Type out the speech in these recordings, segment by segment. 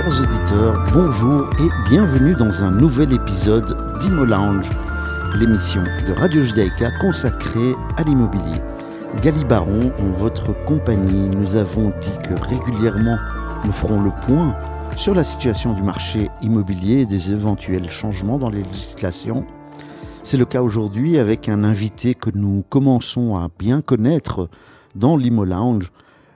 chers auditeurs, bonjour et bienvenue dans un nouvel épisode d'Imo Lounge, l'émission de Radio Judaïka consacrée à l'immobilier. Gali Baron, en votre compagnie, nous avons dit que régulièrement nous ferons le point sur la situation du marché immobilier et des éventuels changements dans les législations. C'est le cas aujourd'hui avec un invité que nous commençons à bien connaître dans l'Imo Lounge,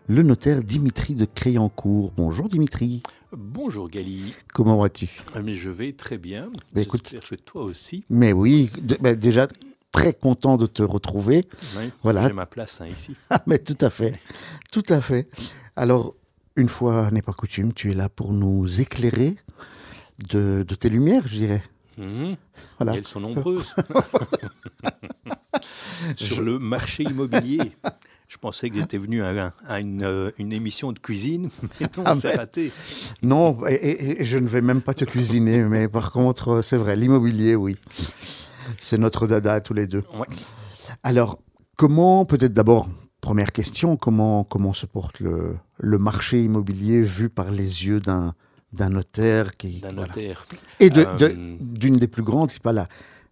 le notaire Dimitri de Créancourt. Bonjour Dimitri. Bonjour Gali. Comment vas-tu? Ah, Mais je vais très bien. Bah, écoute- J'espère que toi aussi. Mais oui, de- bah, déjà très content de te retrouver. Oui, Voilà. J'ai ma place hein, ici. Ah, mais tout à fait, tout à fait. Alors, une fois n'est pas coutume, tu es là pour nous éclairer de, de tes lumières, je dirais. Mhm. Voilà. Elles sont nombreuses. Sur Je- le marché immobilier. Je pensais que j'étais venu à, à une, euh, une émission de cuisine, mais non, Ah, c'est raté. Non, et, et- et je ne vais même pas te cuisiner, mais par contre, euh, c'est vrai, l'immobilier, oui. C'est notre dada tous les deux. Ouais. Alors, comment, peut-être d'abord, première question, comment, comment se porte le, le marché immobilier vu par les yeux d'un d'un notaire qui voilà. notaire. et de- de- Euh, d'une des plus grandes, c'est pas la,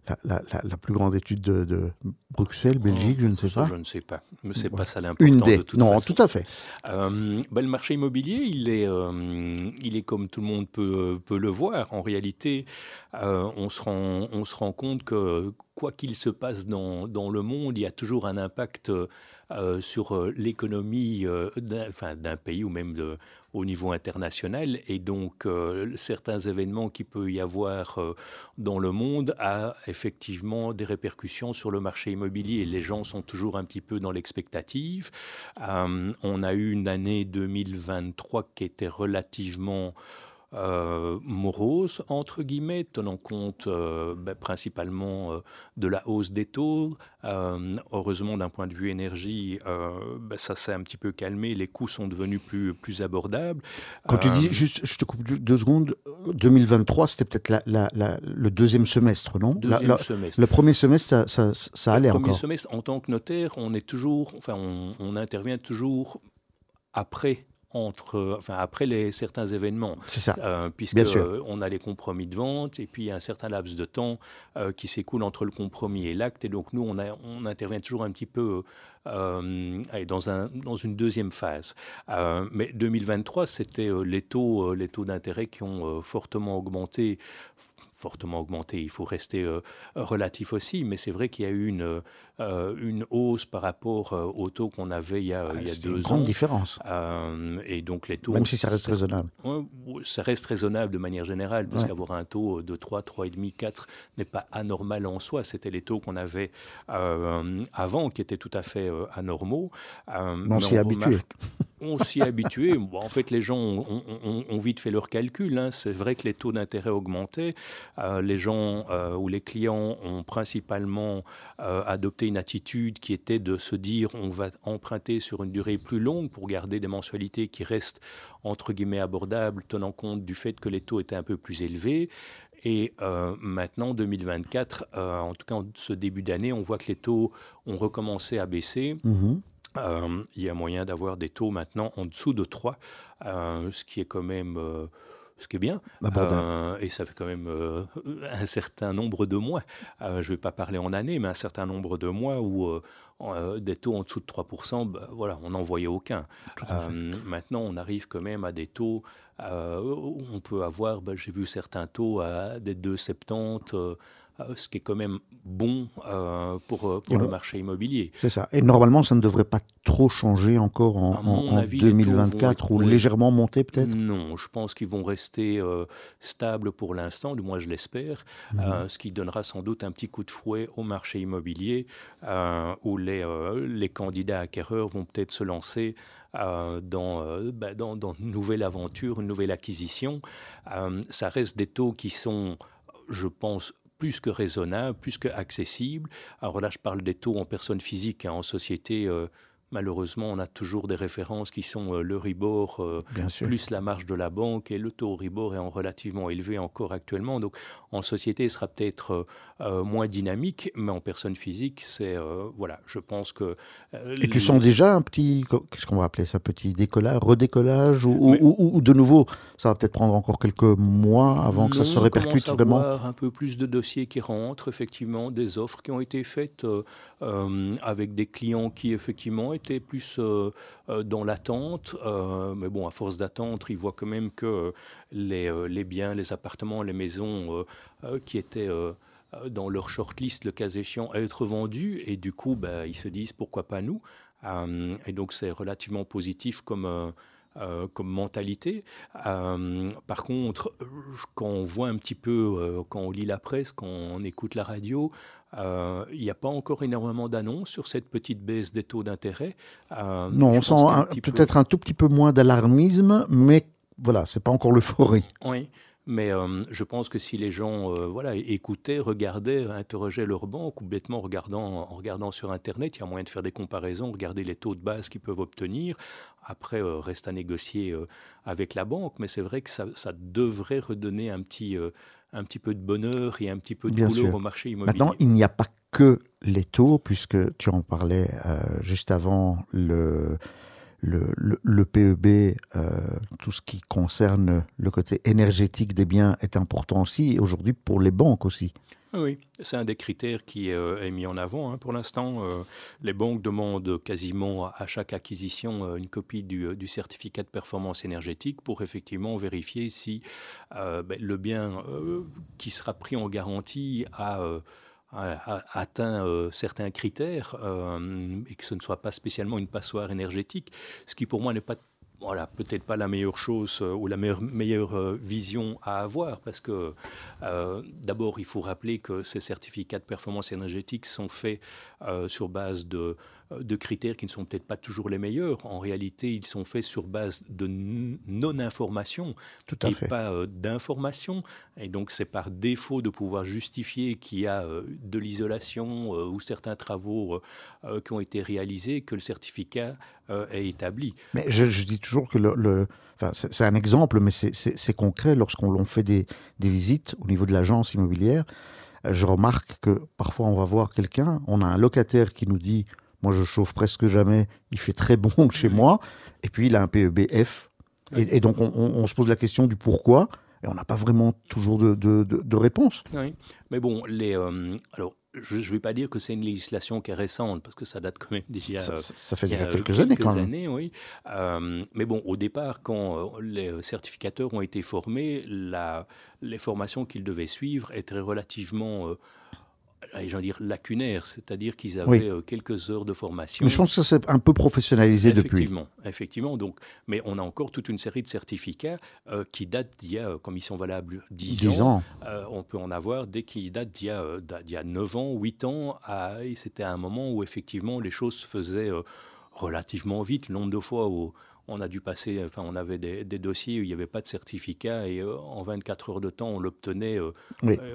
la, la- la- la plus grande étude de, de Bruxelles, Belgique, je ne sais ça, pas. Je ne sais pas. Mais c'est Ouais. pas ça l'important Une des. de toute non, façon. tout à fait. Euh, ben, le marché immobilier, il est, euh, il est comme tout le monde peut, peut le voir. En réalité, euh, on, se rend, on se rend compte que quoi qu'il se passe dans, dans le monde, il y a toujours un impact euh, sur l'économie euh, d'un enfin, d'un pays ou même de, au niveau international. Et donc, euh, certains événements qu'il peut y avoir euh, dans le monde a effectivement des répercussions sur le marché immobilier. Les gens sont toujours un petit peu dans l'expectative. Euh, on a eu une année 2023 qui était relativement euh, morose, entre guillemets, tenant compte euh, ben, principalement euh, de la hausse des taux. Euh, heureusement, d'un point de vue énergie, ben, ça s'est un petit peu calmé, les coûts sont devenus plus, plus abordables. Quand tu dis, juste, je te coupe deux- secondes, euh, 2023, c'était peut-être la- la- la- le deuxième semestre, non? Deuxième semestre. Le premier semestre, ça, ça, ça allait Le premier encore. semestre, en tant que notaire, on est toujours, enfin, on, on intervient toujours après, entre, enfin, après les, certains événements. C'est ça. Euh, puisque Bien sûr. euh, on a les compromis de vente et puis il y a un certain laps de temps euh, qui s'écoule entre le compromis et l'acte et donc nous on, a- on intervient toujours un petit peu euh, dans, un, dans une deuxième phase. Euh, mais 2023 c'était les taux, les taux d'intérêt qui ont fortement augmenté. Fortement augmenté, il faut rester euh, relatif aussi, mais c'est vrai qu'il y a eu une, euh, une hausse par rapport euh, aux taux qu'on avait il y a, Ah, il y a une grande différence, Euh, et donc les taux. même si ça reste raisonnable. Ça reste raisonnable de manière générale, parce Ouais. qu'avoir un taux de 3, 3,5, 4 n'est pas anormal en soi. C'était les taux qu'on avait avant, qui étaient tout à fait anormaux. On s'y habitué. On s'y est habitué. Bon, en fait, les gens ont, ont- ont- ont vite fait leurs calculs. hein. C'est vrai que les taux d'intérêt augmentaient. Les gens ou les clients ont principalement euh, adopté une attitude qui était de se dire on va emprunter sur une durée plus longue pour garder des mensualités qui restent entre guillemets abordables, tenant compte du fait que les taux étaient un peu plus élevés. Et euh, maintenant, 2024, euh, en tout cas en ce début d'année, on voit que les taux ont recommencé à baisser. Mhm. Euh, il y a moyen d'avoir des taux maintenant en dessous de 3, euh, ce qui est quand même ce qui est bien. Euh, et ça fait quand même euh, un certain nombre de mois. Euh, je ne vais pas parler en année, mais un certain nombre de mois où des taux en dessous de 3%, bah, voilà, on n'en voyait aucun. Maintenant, on arrive quand même à des taux où on peut avoir, bah, j'ai vu certains taux à des 2,70, euh, euh, ce qui est quand même bon euh, pour, euh, pour le marché immobilier. C'est ça. Et normalement, ça ne devrait pas trop changer encore en, en- en avis, les taux vont 2024 ou légèrement monter peut-être? Non, je pense qu'ils vont rester euh, stables pour l'instant, du moins je l'espère, Mhm. euh, ce qui donnera sans doute un petit coup de fouet au marché immobilier euh, où les, euh, les candidats acquéreurs vont peut-être se lancer euh, dans, euh, bah, dans, dans une nouvelle aventure, une nouvelle acquisition. Euh, ça reste des taux qui sont, je pense, plus que raisonnables, plus que accessibles. Alors là, je parle des taux en personne physique, hein, en société. euh, malheureusement, on a toujours des références qui sont le Ribor plus la marge de la banque et le taux Ribor est en relativement élevé encore actuellement. Donc en société, ce sera peut-être moins dynamique, mais en personne physique, c'est voilà, je pense que. et tu sens déjà un petit, qu'est-ce qu'on va appeler ça, petit décollage, redécollage ou, ou, de nouveau, ça va peut-être prendre encore quelques mois avant que ça se répercute vraiment? un peu plus de dossiers qui rentrent, effectivement, des offres qui ont été faites euh, avec des clients qui effectivement plus euh, euh, dans l'attente. mais bon, à force d'attendre, ils voient quand même que les, les, biens, les appartements, les maisons qui étaient dans leur shortlist, le cas échéant, à être vendus. Et du coup, bah, ils se disent pourquoi pas nous? et donc, c'est relativement positif comme euh, comme mentalité. Euh, par contre, quand on voit un petit peu, euh, quand on lit la presse, quand on écoute la radio, il n'y a pas encore énormément d'annonces sur cette petite baisse des taux d'intérêt. non, on sent peut-être un tout petit peu moins d'alarmisme, mais voilà, c'est pas encore l'euphorie. Oui. Mais euh, je pense que si les gens euh, voilà, écoutaient, regardaient, interrogeaient leur banque, ou bêtement regardant, en regardant sur Internet, il y a moyen de faire des comparaisons, regarder les taux de base qu'ils peuvent obtenir. Après, euh, reste à négocier avec la banque, mais c'est vrai que ça, ça, devrait redonner un petit, un petit peu de bonheur et un petit peu de Bien au marché immobilier. Maintenant, il n'y a pas que les taux, puisque tu en parlais juste avant le le, PEB, euh, tout ce qui concerne le côté énergétique des biens est important aussi, aujourd'hui pour les banques aussi. Oui, c'est un des critères qui euh, est mis en avant hein. pour l'instant. Euh, les banques demandent quasiment à chaque acquisition une copie du, certificat de performance énergétique pour effectivement vérifier si ben, le bien qui sera pris en garantie a atteint euh, certains critères euh, et que ce ne soit pas spécialement une passoire énergétique, ce qui pour moi n'est pas voilà, peut-être pas la meilleure chose euh, ou la meilleure, vision à avoir, parce que d'abord, il faut rappeler que ces certificats de performance énergétique sont faits sur base de de critères qui ne sont peut-être pas toujours les meilleurs. En réalité, ils sont faits sur base de non-information et pas euh, d'information. Et donc, c'est par défaut de pouvoir justifier qu'il y a euh, de l'isolation ou certains travaux qui ont été réalisés que le certificat est établi. Mais je, dis toujours que le, c'est un exemple, mais c'est concret lorsqu'on fait des, des, visites au niveau de l'agence immobilière. Je remarque que parfois on va voir quelqu'un, on a un locataire qui nous dit moi, je chauffe presque jamais. Il fait très bon chez moi. Et puis, il a un PEBF. Et, donc, on, se pose la question du pourquoi. Et on n'a pas vraiment toujours de, de, réponse. Oui. Mais bon, les, euh, alors, je ne vais pas dire que c'est une législation qui est récente, parce que ça date quand même déjà. Ça, ça fait déjà quelques, années quand même. Années, oui. Euh, mais bon, au départ, quand euh, les certificateurs ont été formés, la, les formations qu'ils devaient suivre étaient relativement j'allais dire, lacunaire, c'est-à-dire qu'ils avaient euh, quelques heures de formation. Mais je pense que ça s'est un peu professionnalisé depuis. Effectivement, effectivement. Donc, mais on a encore toute une série de certificats euh, qui datent d'il y a, comme ils sont valables, 10, ans. Euh, on peut en avoir dès qu'ils datent d'il y, a, y a 9 ans, 8 ans. À, et c'était un moment où effectivement les choses se faisaient relativement vite. Le nombre de fois où on a dû passer, enfin, on avait des, dossiers où il n'y avait pas de certificat et euh, en 24 heures de temps, on l'obtenait. Euh,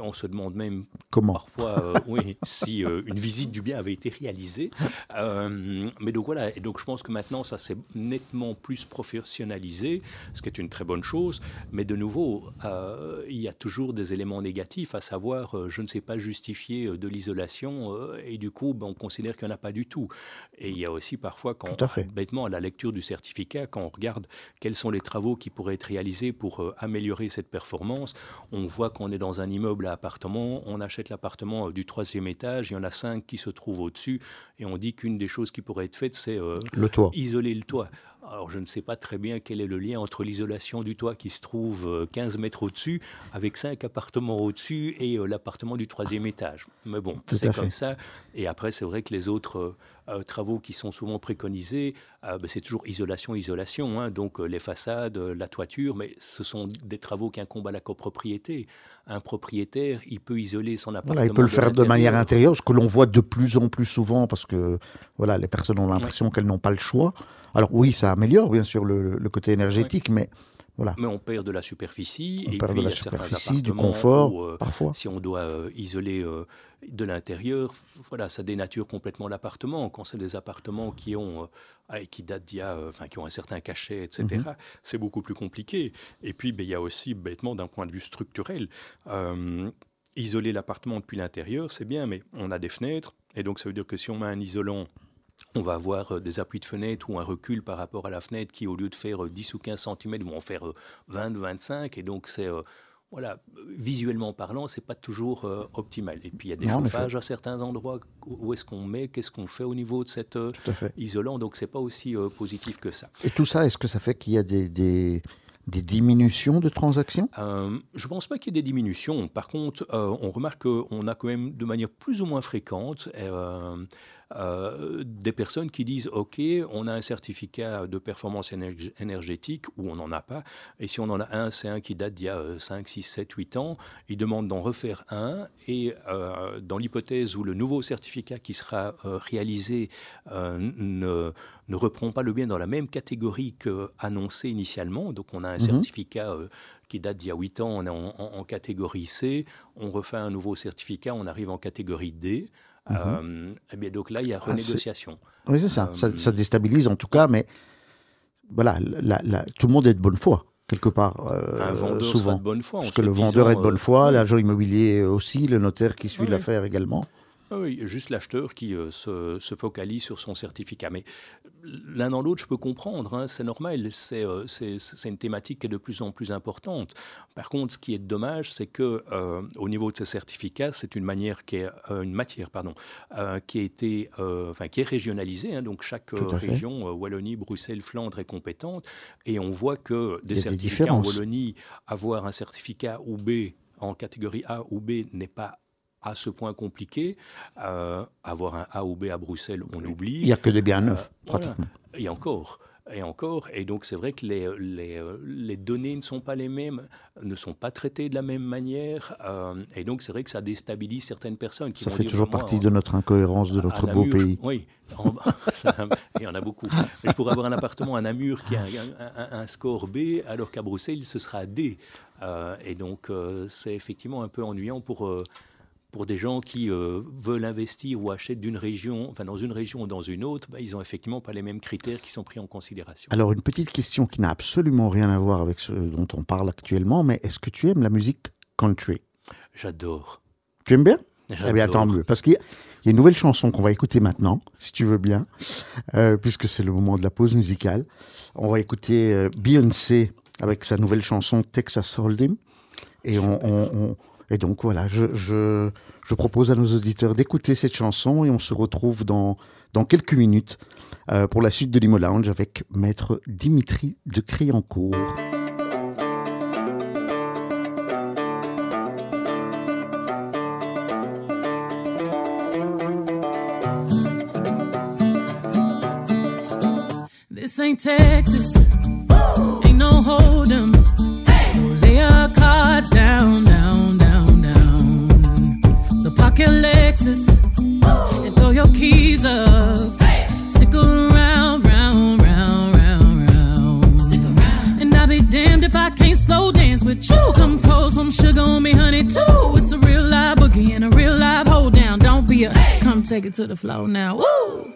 on se demande même Comment parfois euh, oui, si une visite du bien avait été réalisée. mais donc voilà, et donc je pense que maintenant, ça s'est nettement plus professionnalisé, ce qui est une très bonne chose. Mais de nouveau, il y a toujours des éléments négatifs, à savoir, je ne sais pas justifier de l'isolation et du coup, ben, on considère qu'il n'y en a pas du tout. Et il y a aussi parfois, quand bêtement, à la lecture du certificat, quand on regarde quels sont les travaux qui pourraient être réalisés pour euh, améliorer cette performance, on voit qu'on est dans un immeuble à appartement, on achète l'appartement euh, du troisième étage, il y en a cinq qui se trouvent au-dessus, et on dit qu'une des choses qui pourrait être faite, c'est euh, isoler le toit. Alors je ne sais pas très bien quel est le lien entre l'isolation du toit qui se trouve 15 mètres au-dessus, avec cinq appartements au-dessus et l'appartement du troisième étage. Mais bon, c'est comme ça. Et après, c'est vrai que les autres euh, travaux qui sont souvent préconisés, euh, ben, c'est toujours isolation, isolation. Hein. donc euh, les façades, la toiture, mais ce sont des travaux qui incombent à la copropriété. Un propriétaire, il peut isoler son appartement. il peut le faire de manière intérieure, ce que l'on voit de plus en plus souvent, parce que voilà, les personnes ont l'impression qu'elles n'ont pas le choix. Alors oui, ça améliore bien sûr le, côté énergétique, mais Voilà. Mais on perd de la superficie. On et perd puis, de la superficie, du confort, où, euh, parfois. si on doit euh, isoler euh, de l'intérieur, voilà, ça dénature complètement l'appartement. Quand c'est des appartements qui ont, qui datent d'il y a, enfin, qui ont un certain cachet, etc., Mhm. c'est beaucoup plus compliqué. Et puis, ben, il y a aussi, bêtement, d'un point de vue structurel, isoler l'appartement depuis l'intérieur, c'est bien, mais on a des fenêtres, et donc ça veut dire que si on met un isolant on va avoir euh, des appuis de fenêtre ou un recul par rapport à la fenêtre qui, au lieu de faire euh, 10 ou 15 cm, vont en faire euh, 20, 25. Et donc, c'est. euh, voilà, visuellement parlant, c'est pas toujours euh, optimal. Et puis il y a des Non, chauffages à certains endroits. Où est-ce qu'on met Qu'est-ce qu'on fait au niveau de cet euh, isolant Donc c'est pas aussi euh, positif que ça. Et tout ça, est-ce que ça fait qu'il y a des, des, des diminutions de transactions? Euh, je ne pense pas qu'il y ait des diminutions. Par contre, euh, on remarque qu'on a quand même de manière plus ou moins fréquente euh, des personnes qui disent OK, on a un certificat de performance énerg- énergétique ou on n'en a pas. Et si on en a un, c'est un qui date d'il y a euh, 5, 6, 7, 8 ans. Ils demandent d'en refaire un. Et dans l'hypothèse où le nouveau certificat qui sera réalisé ne, ne reprend pas le bien dans la même catégorie qu'annoncé initialement, donc on a un Mhm. certificat euh, qui date d'il y a 8 ans, on est en, en- en catégorie C, on refait un nouveau certificat, on arrive en catégorie D. Euh, eh bien, donc là, il y a Mhm. Ah, renégociation. Oui, c'est ça. ça. Euh, ça déstabilise en tout cas, mais voilà, la- la- tout le monde est de bonne foi, quelque part, euh, un vendeur sera souvent. de bonne foi. en Parce que le disant, vendeur est de bonne foi, l'agent immobilier aussi, le notaire qui suit Oui. l'affaire également. Ah Oui, juste l'acheteur qui euh, se, se focalise sur son certificat. Mais l'un dans l'autre, je peux comprendre, hein, c'est normal, c'est euh, c'est- une thématique qui est de plus en plus importante. Par contre, ce qui est dommage, c'est que euh, au niveau de ces certificats, c'est une manière qui est une matière, pardon, qui a été, enfin qui est régionalisée. hein. donc chaque région, Wallonie, Bruxelles, Flandre est compétente, et on voit que des certificats en. Wallonie, avoir un certificat ou B en catégorie A ou B n'est pas à ce point compliqué. Euh, avoir un A ou B à Bruxelles, on oublie. Il n'y a que des biens neufs, Euh, voilà. pratiquement. Et encore. Et encore. Et donc, c'est vrai que les, les, euh, les données ne sont pas les mêmes, ne sont pas traitées de la même manière. euh, et donc, c'est vrai que ça déstabilise certaines personnes qui Ça fait dire, toujours moi, partie en- de notre incohérence de notre beau pays. Oui, en- ça, il y en a beaucoup. Mais je pourrais avoir un appartement à Namur qui a un, un- un- un score B, alors qu'à Bruxelles, ce sera D. Euh, et donc, euh, c'est effectivement un peu ennuyant pour, pour des gens qui euh, veulent investir ou achètent d'une région, enfin dans une région ou dans une autre. bah, ils n'ont effectivement pas les mêmes critères qui sont pris en considération. Alors, une petite question qui n'a absolument rien à voir avec ce dont on parle actuellement, mais est-ce que tu aimes la musique country? J'adore. Tu aimes bien? Eh bien, J'adore. tant mieux. Parce qu'il y, a- il y a une nouvelle chanson qu'on va écouter maintenant, si tu veux bien, euh, puisque c'est le moment de la pause musicale. On va écouter euh, Beyoncé avec sa nouvelle chanson Texas Hold'em. Et, on, on- on- et donc, voilà, je, je- je propose à nos auditeurs d'écouter cette chanson et on se retrouve dans, dans quelques minutes euh, pour la suite de l'Imo Lounge avec Maître Dimitri de Criancourt. Park your Lexus and throw your keys up. Stick around, round, round, round, round. And I'll be damned if I can't slow dance with you. Come pour some sugar on me, honey, too. It's a real live boogie and a real live hold down. Don't be a come take it to the floor now. Woo!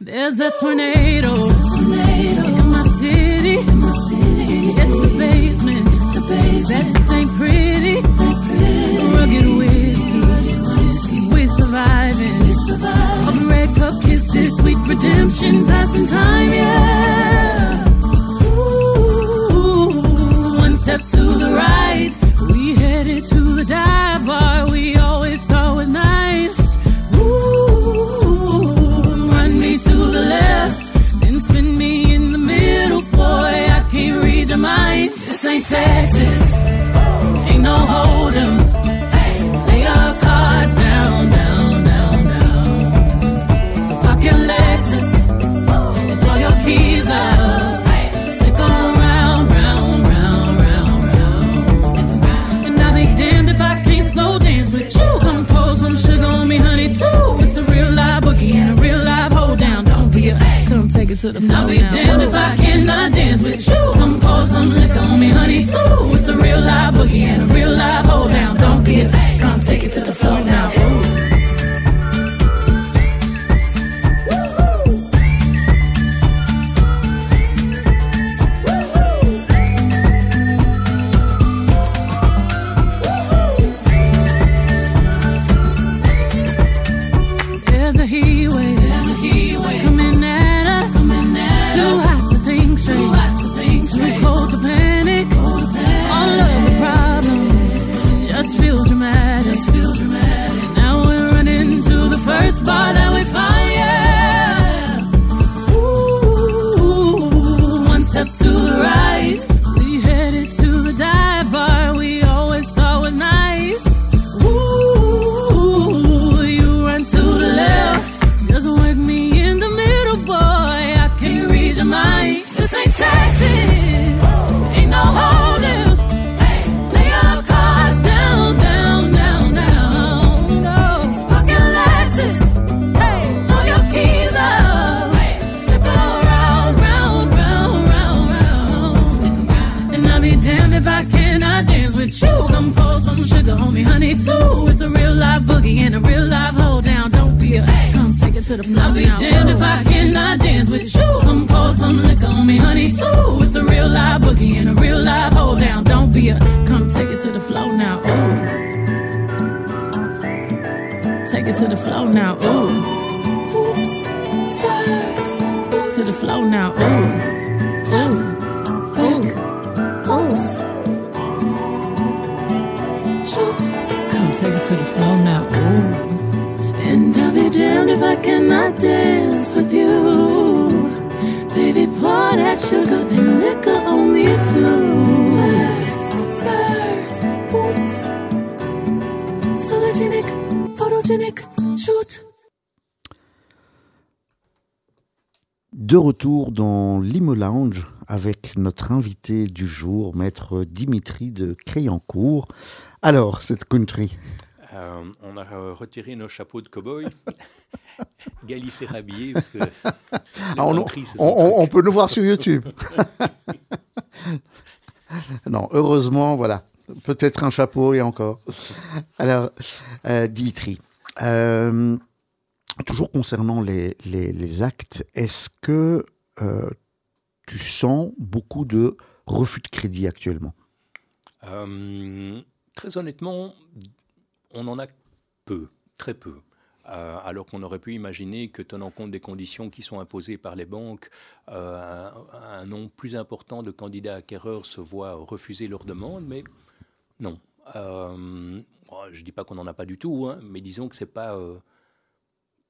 There's a tornado, in my city, in my city. The basement, the basement. That ain't pretty, whiskey. We're surviving. Of red cup kisses, sweet redemption, passing time, yeah. Ooh, one step to the right, we headed to the dive bar we always thought was nice. Ooh, run me to the left, then spin me in the middle, boy. I can't read your mind. This ain't Texas, ain't no hold'em. Take it to the floor. I'll be damned if I cannot dance with you. Come pour some liquor on me, honey, too. It's a real live boogie and a real live hold down. Don't be a come take it to the floor now. Ooh. The floor now. Ooh. Take it to the floor now. Ooh. Hoops, spurs, to the floor now. Ooh. Top, hook, holes. Shoot. Come take it to the floor now. Ooh. And I'll be damned if I cannot dance with you. Baby, pour that sugar and liquor on me too. Spurs, spurs, De retour dans l'Imo Lounge avec notre invité du jour, maître Dimitri de Créancourt. Alors, cette country, Euh, on a retiré nos chapeaux de cow-boy. Gali s'est rhabillé parce que. le Ah, on, country, c'est son on- on- truc. on peut nous voir sur YouTube. non, heureusement, voilà. Peut-être un chapeau et encore. Alors, euh, Dimitri, euh, toujours concernant les, les- les actes, est-ce que euh, tu sens beaucoup de refus de crédit actuellement? Euh, très honnêtement, on en a peu, très peu. Euh, alors qu'on aurait pu imaginer que, tenant compte des conditions qui sont imposées par les banques, euh, un, un nombre plus important de candidats acquéreurs se voit refuser leur demande, mais non. Euh, bon, je ne dis pas qu'on n'en a pas du tout, hein, mais disons que c'est pas, euh,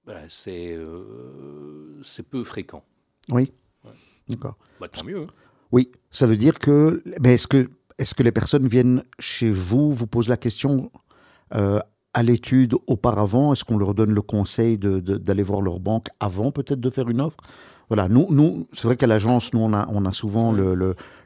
voilà, c'est, euh, c'est peu fréquent. Oui. Ouais. D'accord. Bah, tant mieux. hein. Oui, ça veut dire que. Mais est-ce que, est que les personnes viennent chez vous, vous posent la question à l'étude auparavant? Est-ce qu'on leur donne le conseil d'aller voir leur banque avant peut-être de faire une offre? Voilà, nous, nous c'est vrai qu'à l'agence, nous, on a, on a souvent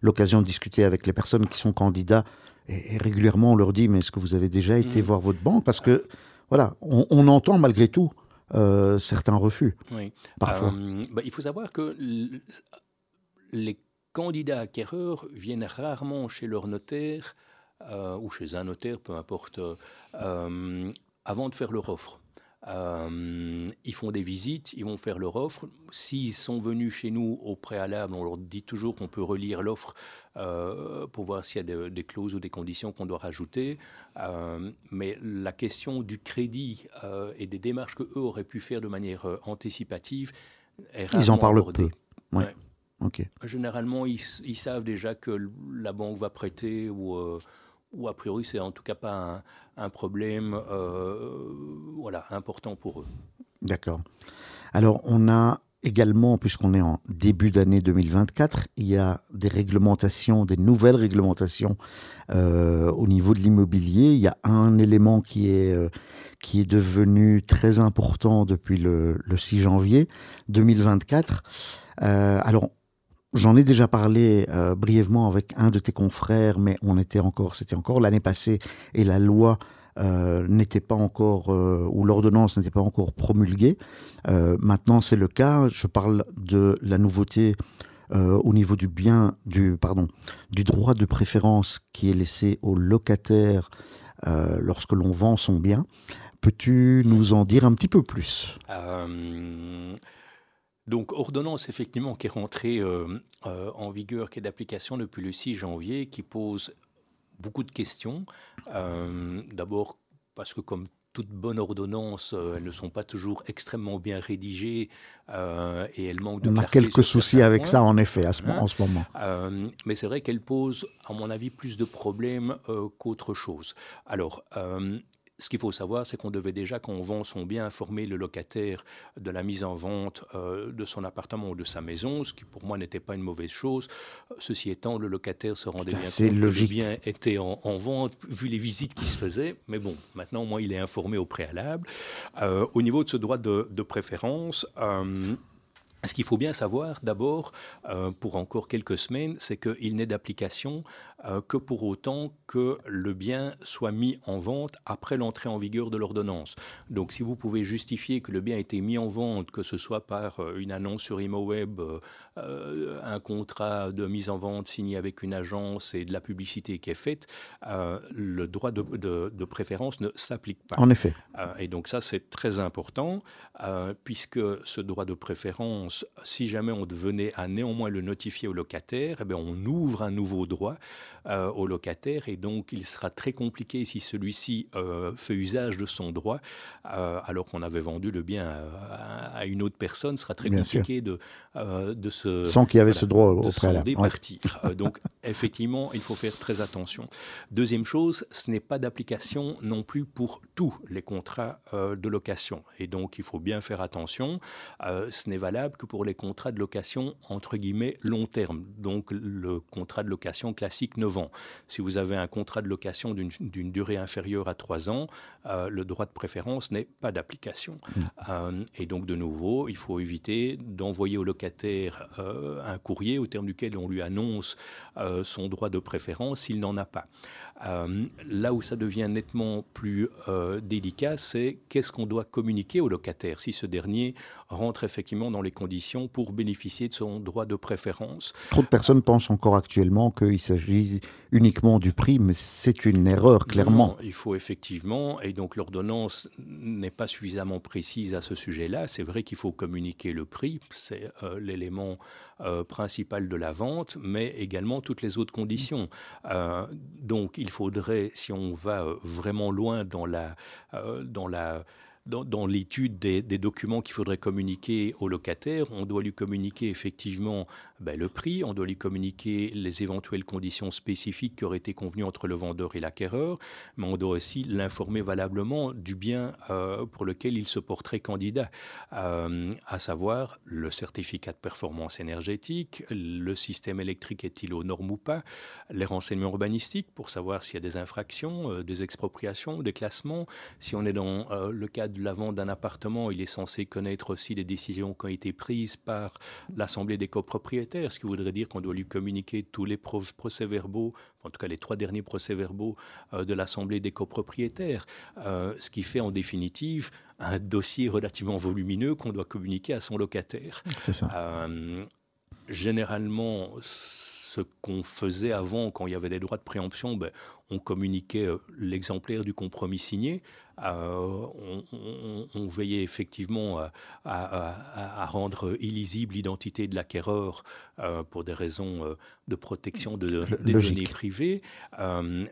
l'occasion de discuter avec les personnes qui sont candidats et, et régulièrement on leur dit Mais est-ce que vous avez déjà été Mhm. voir votre banque? Parce que, voilà, on, on entend malgré tout euh, certains refus, Oui. parfois. Euh, bah, il faut savoir que les candidats acquéreurs viennent rarement chez leur notaire euh, ou chez un notaire, peu importe, avant de faire leur offre. Euh, ils font des visites, ils vont faire leur offre. S'ils sont venus chez nous au préalable, on leur dit toujours qu'on peut relire l'offre euh, pour voir s'il y a des, des clauses ou des conditions qu'on doit rajouter. Euh, mais la question du crédit et des démarches que eux auraient pu faire de manière anticipative est Ils en parlent abordée. peu. Ouais. Ouais. Ok. Généralement, ils, ils savent déjà que la banque va prêter ou, ou a priori, c'est en tout cas pas un, problème euh, voilà, important pour eux. D'accord. Alors, on a également, puisqu'on est en début d'année 2024, il y a des réglementations, des nouvelles réglementations euh, au niveau de l'immobilier. Il y a un élément qui est, euh, qui est devenu très important depuis le, le 6 janvier 2024. Euh, alors, J'en ai déjà parlé euh, brièvement avec un de tes confrères, mais on était encore, c'était encore l'année passée, et la loi euh, n'était pas encore, euh, ou l'ordonnance n'était pas encore promulguée. Euh, maintenant, c'est le cas. Je parle de la nouveauté au niveau du bien, du, pardon, du droit de préférence qui est laissé au locataire lorsque l'on vend son bien. Peux-tu nous en dire un petit peu plus? Donc, ordonnance effectivement qui est rentrée en vigueur, qui est d'application depuis le 6 janvier, qui pose beaucoup de questions. D'abord parce que comme toutes bonnes ordonnances, euh, elles ne sont pas toujours extrêmement bien rédigées euh, et elles manquent de On a quelques soucis avec ça, en effet, à ce, en ce moment. Euh, mais c'est vrai qu'elles posent, à mon avis, plus de problèmes qu'autre chose. Alors, ce qu'il faut savoir, c'est qu'on devait déjà, quand on vend son bien, informer le locataire de la mise en vente euh, de son appartement ou de sa maison, ce qui pour moi n'était pas une mauvaise chose. Ceci étant, le locataire se rendait bien compte logique. que le bien était en, vente, vu les visites qui se faisaient. Mais bon, maintenant, moi, il est informé au préalable. Euh, au niveau de ce droit de, préférence, euh, ce qu'il faut bien savoir d'abord, euh, pour encore quelques semaines, c'est qu'il n'est d'application euh, que pour autant que le bien soit mis en vente après l'entrée en vigueur de l'ordonnance. Donc si vous pouvez justifier que le bien a été mis en vente, que ce soit par euh, une annonce sur ImoWeb, un contrat de mise en vente signé avec une agence et de la publicité qui est faite, le droit de, de préférence ne s'applique pas. En effet. et donc ça c'est très important, puisque ce droit de préférence si jamais on devenait à néanmoins le notifier au locataire, eh bien, on ouvre un nouveau droit euh, au locataire et donc il sera très compliqué si celui-ci euh, fait usage de son droit euh, alors qu'on avait vendu le bien à, une autre personne, sera très compliqué de, de se... Sans qu'il y avait ce droit au préalable. départir. donc effectivement, il faut faire très attention. Deuxième chose, ce n'est pas d'application non plus pour tous les contrats de location et donc il faut bien faire attention. ce n'est valable que pour les contrats de location entre guillemets long terme, donc le contrat de location classique 9 ans. Si vous avez un contrat de location d'une durée inférieure à 3 ans, euh, le droit de préférence n'est pas d'application. Mmh. Euh, et donc de nouveau, il faut éviter d'envoyer au locataire euh, un courrier au terme duquel on lui annonce son droit de préférence s'il n'en a pas. là où ça devient nettement plus délicat, c'est qu'est-ce qu'on doit communiquer au locataire si ce dernier rentre effectivement dans les conditions pour bénéficier de son droit de préférence. Trop de personnes pensent encore actuellement qu'il s'agit uniquement du prix, mais c'est une erreur, clairement. il faut effectivement, et donc l'ordonnance n'est pas suffisamment précise à ce sujet-là. C'est vrai qu'il faut communiquer le prix, c'est euh, l'élément euh, principal de la vente, mais également toutes les autres conditions. Euh, donc il faudrait, si on va vraiment loin dans la... dans la dans, l'étude des, documents qu'il faudrait communiquer au locataire, on doit lui communiquer effectivement ben, le prix, on doit lui communiquer les éventuelles conditions spécifiques qui auraient été convenues entre le vendeur et l'acquéreur, mais on doit aussi l'informer valablement du bien euh, pour lequel il se porterait candidat, euh, à savoir le certificat de performance énergétique, le système électrique est-il aux normes ou pas, les renseignements urbanistiques pour savoir s'il y a des infractions, euh, des expropriations, des classements, si on est dans le cadre de la vente d'un appartement, il est censé connaître aussi les décisions qui ont été prises par l'Assemblée des copropriétaires, ce qui voudrait dire qu'on doit lui communiquer tous les procès-verbaux, en tout cas les trois derniers procès-verbaux euh, de l'Assemblée des copropriétaires, euh, ce qui fait en définitive un dossier relativement volumineux qu'on doit communiquer à son locataire. C'est ça. Euh, généralement, ce qu'on faisait avant, quand il y avait des droits de préemption, ben, on communiquait l'exemplaire du compromis signé. Euh, on, veillait effectivement à, rendre illisible l'identité de l'acquéreur euh, pour des raisons euh, de protection de, des données privées.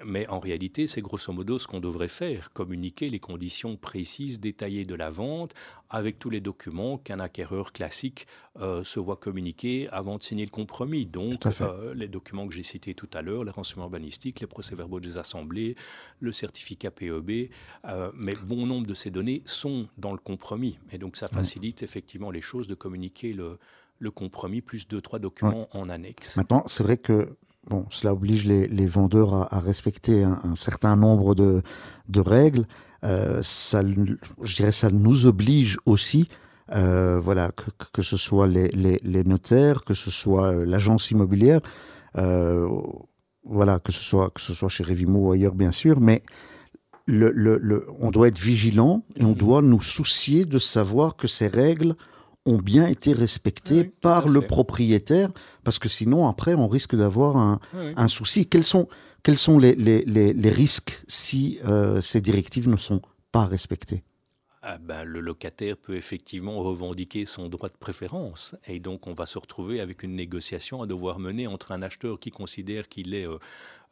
mais en réalité, c'est grosso modo ce qu'on devrait faire, communiquer les conditions précises, détaillées de la vente, avec tous les documents qu'un acquéreur classique se voit communiquer avant de signer le compromis. Donc, les documents que j'ai cités tout à l'heure, les renseignements urbanistiques, les procès-verbaux des assemblées, le certificat PEB, mais bon nombre de ces données sont dans le compromis. Et donc ça mm. facilite effectivement les choses de communiquer le, le compromis plus deux, trois documents en annexe. Maintenant, c'est vrai que bon, cela oblige les, les vendeurs à, respecter un, certain nombre de, de règles. Euh, ça, je dirais ça nous oblige aussi, euh, voilà, que, que, ce soit les, les, les, notaires, que ce soit euh, l'agence immobilière, voilà, que ce soit, que ce soit chez Revimo ou ailleurs, bien sûr, mais le, on doit être vigilant et on mm. doit nous soucier de savoir que ces règles ont bien été Oui, tout par le propriétaire, parce que sinon, après, on risque d'avoir un, Oui. un souci. Quels sont, quels sont les, les- les- les risques si euh, ces directives ne sont pas respectées? Ah ben, le locataire peut effectivement revendiquer son droit de préférence et donc on va se retrouver avec une négociation à devoir mener entre un acheteur qui considère qu'il est euh,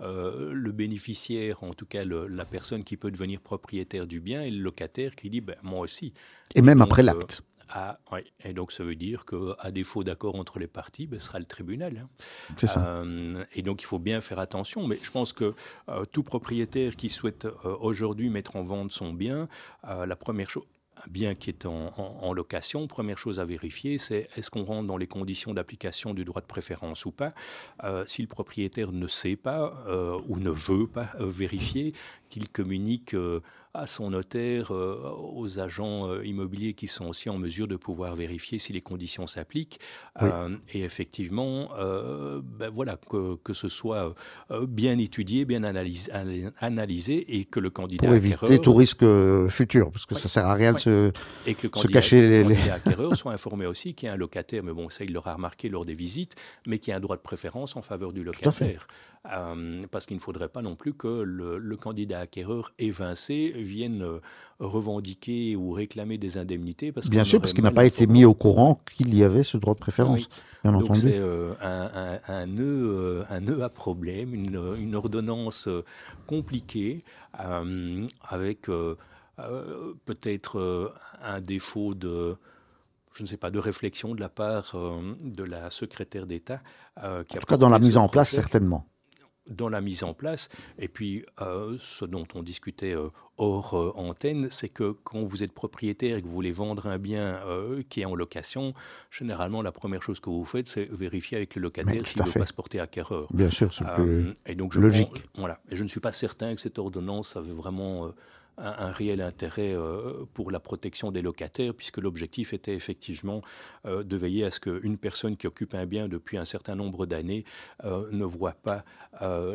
euh, le bénéficiaire, en tout cas le- la personne qui peut devenir propriétaire du bien, et le locataire qui dit ben, moi aussi. Et même donc, après euh, l'acte. Ah, oui. Et donc ça veut dire qu'à défaut d'accord entre les parties, ben, ce sera le tribunal. hein. C'est ça. Euh, et donc, il faut bien faire attention. Mais je pense que euh, tout propriétaire qui souhaite euh, aujourd'hui mettre en vente son bien, la première chose, un bien qui est en, en- en location, première chose à vérifier, c'est est-ce qu'on rentre dans les conditions d'application du droit de préférence ou pas? Euh, si le propriétaire ne sait pas euh, ou ne veut pas euh, vérifier, qu'il communique à son notaire, euh, aux agents euh, immobiliers qui sont aussi en mesure de pouvoir vérifier si les conditions s'appliquent. Oui. Euh, et effectivement, euh, ben voilà, que, que ce soit bien étudié, bien analysé, analysé et que le candidat Pour éviter acquéreur- tout risque futur, parce que Ouais. ça sert à rien de Ouais. se... et que le se candidat, cacher les- le les- candidat acquéreur soit informé aussi qu'il y a un locataire, mais bon, ça il l'aura remarqué lors des visites, mais qu'il y a un droit de préférence en faveur du locataire. Euh, parce qu'il ne faudrait pas non plus que le, le candidat acquéreur évincé vienne euh, revendiquer ou réclamer des indemnités. Parce Bien sûr, parce qu'il n'a pas été mis au courant qu'il y avait ce droit de préférence, Oui. bien Donc c'est euh, un, un- un nœud, un nœud à problème, une, une ordonnance compliquée euh, avec peut-être un défaut de, je ne sais pas, de réflexion de la part euh, de la secrétaire d'État. euh, En tout cas, dans la mise en place, certainement. Dans la mise en place. Et puis, euh, ce dont on discutait euh, hors euh, antenne, c'est que quand vous êtes propriétaire et que vous voulez vendre un bien qui est en location, généralement, la première chose que vous faites, c'est vérifier avec le locataire s'il ne veut pas se porter acquéreur. Bien sûr, c'est plus... et donc je logique. pense- voilà. Et je ne suis pas certain que cette ordonnance avait vraiment un, un réel intérêt euh, pour la protection des locataires, puisque l'objectif était effectivement euh, de veiller à ce qu'une personne qui occupe un bien depuis un certain nombre d'années euh, ne voit pas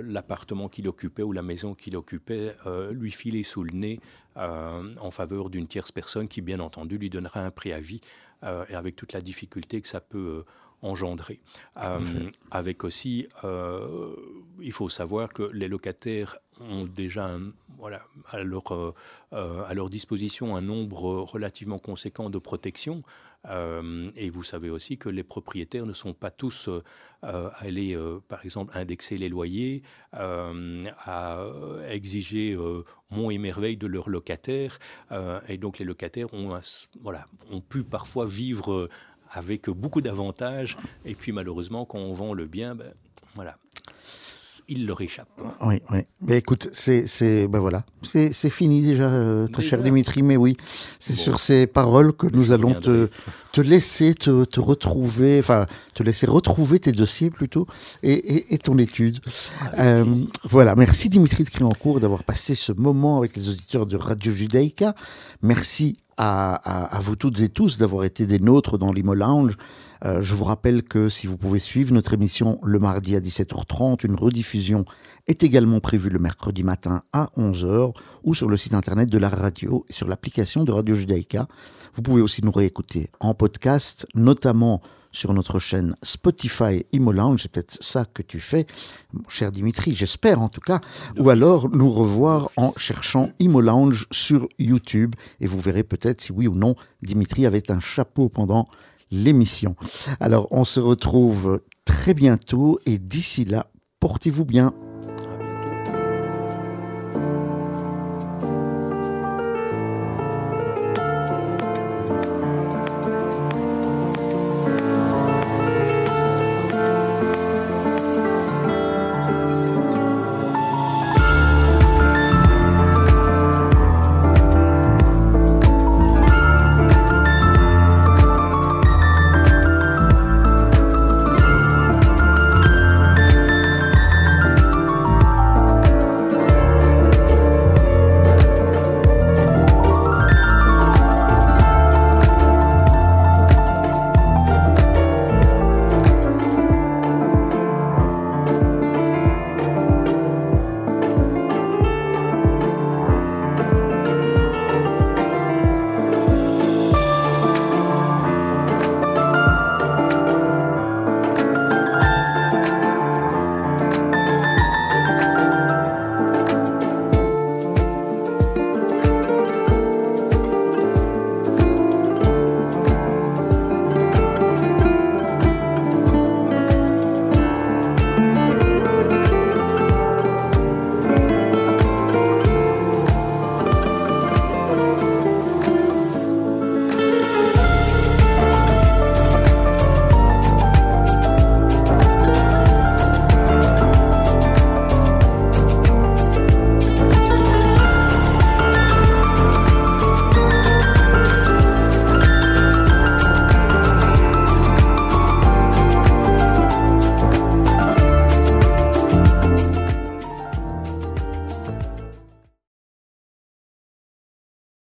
l'appartement qu'il occupait ou la maison qu'il occupait lui filer sous le nez euh, en faveur d'une tierce personne qui, bien entendu, lui donnera un préavis euh, et avec toute la difficulté que ça peut euh, engendrer. Avec aussi, il faut savoir que les locataires ont déjà voilà, à, leur, euh, à leur disposition un nombre relativement conséquent de protections. Euh, et vous savez aussi que les propriétaires ne sont pas tous euh, allés, par exemple, indexer les loyers, à exiger monts et merveilles de leurs locataires. Et donc les locataires ont, voilà, ont pu parfois vivre avec beaucoup d'avantages. Et puis malheureusement, quand on vend le bien, ben, voilà, il leur échappe. Oui, oui. Mais écoute, c'est, c'est, ben voilà, c'est, c'est fini déjà, euh, très cher Dimitri. Mais oui, c'est Bon. sur ces paroles que nous allons te, te laisser te, te retrouver, enfin, te laisser retrouver tes dossiers plutôt et, et- et ton étude. Euh, voilà, merci Dimitri de Criancourt d'avoir passé ce moment avec les auditeurs de Radio Judaïka. Merci à, vous toutes et tous d'avoir été des nôtres dans l'Imo Lounge. Euh, je vous rappelle que si vous pouvez suivre notre émission le mardi à 17h30, une rediffusion est également prévue le mercredi matin à 11h ou sur le site internet de la radio et sur l'application de Radio Judaïka. Vous pouvez aussi nous réécouter en podcast, notamment sur notre chaîne Spotify Imo Lounge. C'est peut-être ça que tu fais, mon cher Dimitri, j'espère en tout cas. Ou alors nous revoir en cherchant Imo Lounge sur YouTube et vous verrez peut-être si oui ou non Dimitri avait un chapeau pendant l'émission. Alors on se retrouve très bientôt et d'ici là, portez-vous bien.